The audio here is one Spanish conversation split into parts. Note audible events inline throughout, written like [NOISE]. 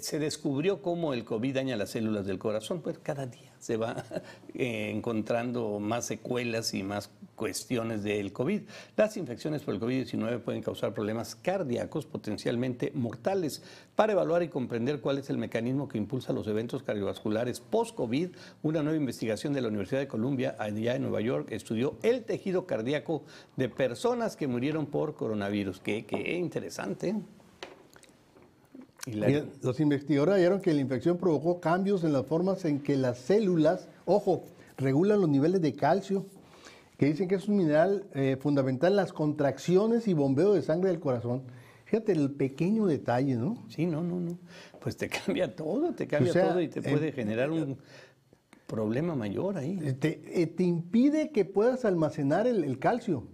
Se descubrió cómo el COVID daña las células del corazón, pues cada día se va [LAUGHS] eh, encontrando más secuelas y más cuestiones del COVID. Las infecciones por el COVID-19 pueden causar problemas cardíacos potencialmente mortales. Para evaluar y comprender cuál es el mecanismo que impulsa los eventos cardiovasculares post-COVID, una nueva investigación de la Universidad de Columbia, allá en Nueva York, estudió el tejido cardíaco de personas que murieron por coronavirus. Qué, qué interesante. Los investigadores hallaron que la infección provocó cambios en las formas en que las células, ojo, regulan los niveles de calcio, que dicen que es un mineral eh, fundamental en las contracciones y bombeo de sangre del corazón. Fíjate el pequeño detalle, ¿no? Sí, no, no, no. Pues te [LAUGHS] cambia todo, te cambia todo y te puede generar un problema mayor ahí. Te, eh, te impide que puedas almacenar el, el calcio.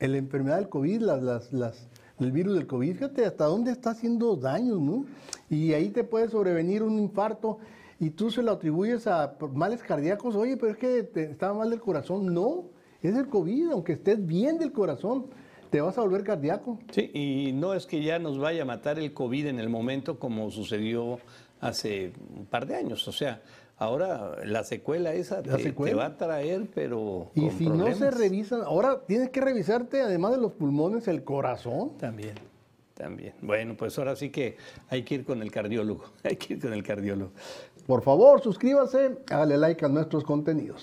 En la enfermedad del COVID, las, las, las el virus del COVID, fíjate hasta dónde está haciendo daño, ¿no? Y ahí te puede sobrevenir un infarto y tú se lo atribuyes a males cardíacos, oye, pero es que te estaba mal del corazón, no, es el COVID, aunque estés bien del corazón, te vas a volver cardíaco. Sí, y no es que ya nos vaya a matar el COVID en el momento como sucedió hace un par de años, o sea, Ahora la secuela esa te, va a traer, pero. Y si no se revisan, ahora tienes que revisarte, además de los pulmones, el corazón. También, también. Bueno, pues ahora sí que hay que ir con el cardiólogo. [LAUGHS] Hay que ir con el cardiólogo. Por favor, suscríbase, hágale like a nuestros contenidos.